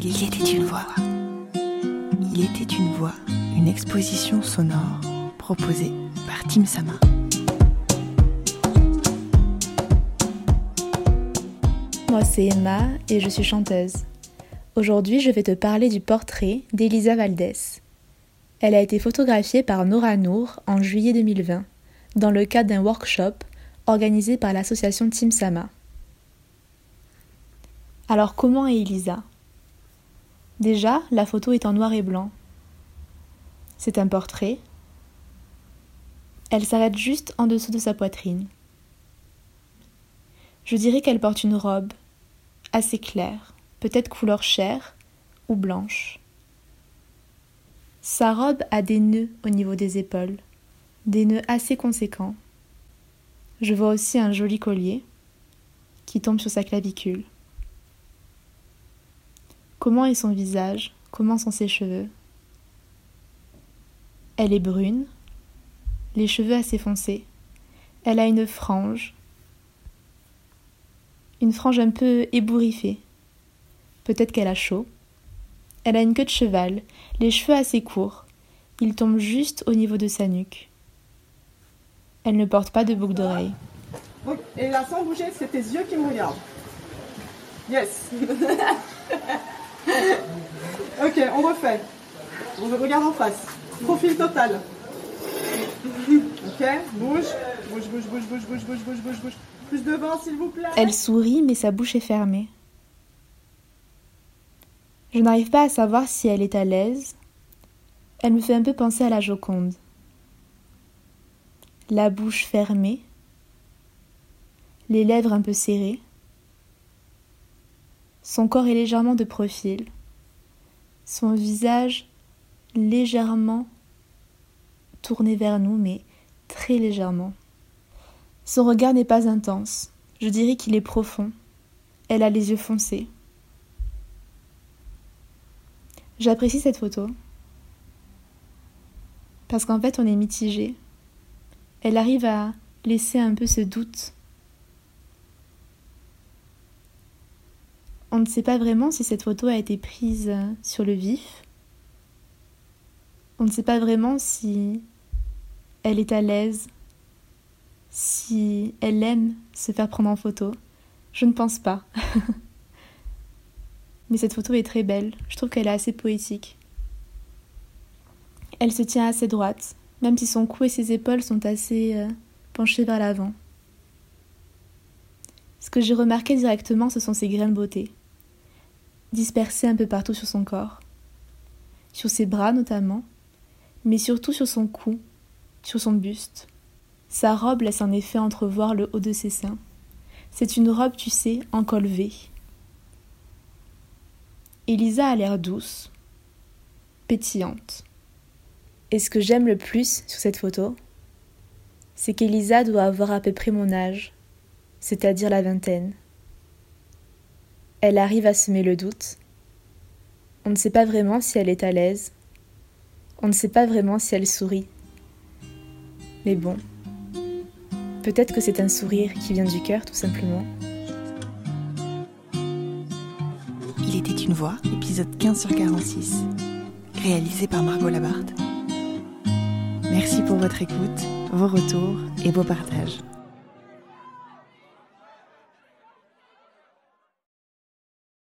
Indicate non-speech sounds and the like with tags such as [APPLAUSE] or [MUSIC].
Il était une voix. Il était une voix, une exposition sonore proposée par Tim Sama. Moi c'est Emma et je suis chanteuse. Aujourd'hui je vais te parler du portrait d'Elisa Valdès. Elle a été photographiée par Nora Nour en juillet 2020 dans le cadre d'un workshop organisé par l'association Team Sama. Alors comment est Elisa? Déjà, la photo est en noir et blanc. C'est un portrait. Elle s'arrête juste en dessous de sa poitrine. Je dirais qu'elle porte une robe assez claire, peut-être couleur chair ou blanche. Sa robe a des nœuds au niveau des épaules, des nœuds assez conséquents. Je vois aussi un joli collier qui tombe sur sa clavicule. Comment est son visage? Comment sont ses cheveux? Elle est brune, les cheveux assez foncés. Elle a une frange, une frange un peu ébouriffée. Peut-être qu'elle a chaud. Elle a une queue de cheval, les cheveux assez courts. Ils tombent juste au niveau de sa nuque. Elle ne porte pas de boucle d'oreille. Et là, sans bouger, c'est tes yeux qui me regardent. Yes. [LAUGHS] [LAUGHS] ok, on refait. On regarde en face. Profil total. Ok, bouge. Bouge, bouge, bouge, bouge, bouge, bouge, bouge, bouge, bouge. Plus devant, s'il vous plaît. Elle sourit, mais sa bouche est fermée. Je n'arrive pas à savoir si elle est à l'aise. Elle me fait un peu penser à la Joconde la bouche fermée, les lèvres un peu serrées. Son corps est légèrement de profil, son visage légèrement tourné vers nous, mais très légèrement. Son regard n'est pas intense, je dirais qu'il est profond. Elle a les yeux foncés. J'apprécie cette photo parce qu'en fait on est mitigé elle arrive à laisser un peu ce doute. On ne sait pas vraiment si cette photo a été prise sur le vif. On ne sait pas vraiment si elle est à l'aise, si elle aime se faire prendre en photo. Je ne pense pas. [LAUGHS] Mais cette photo est très belle. Je trouve qu'elle est assez poétique. Elle se tient assez droite, même si son cou et ses épaules sont assez euh, penchés vers l'avant. Ce que j'ai remarqué directement, ce sont ses grains de beauté, dispersés un peu partout sur son corps, sur ses bras notamment, mais surtout sur son cou, sur son buste. Sa robe laisse en effet entrevoir le haut de ses seins. C'est une robe, tu sais, en col V. Elisa a l'air douce, pétillante. Et ce que j'aime le plus sur cette photo, c'est qu'Elisa doit avoir à peu près mon âge, c'est-à-dire la vingtaine. Elle arrive à semer le doute. On ne sait pas vraiment si elle est à l'aise. On ne sait pas vraiment si elle sourit. Mais bon, peut-être que c'est un sourire qui vient du cœur tout simplement. Il était une voix, épisode 15 sur 46, réalisé par Margot Labarthe. Merci pour votre écoute, vos retours et vos partages.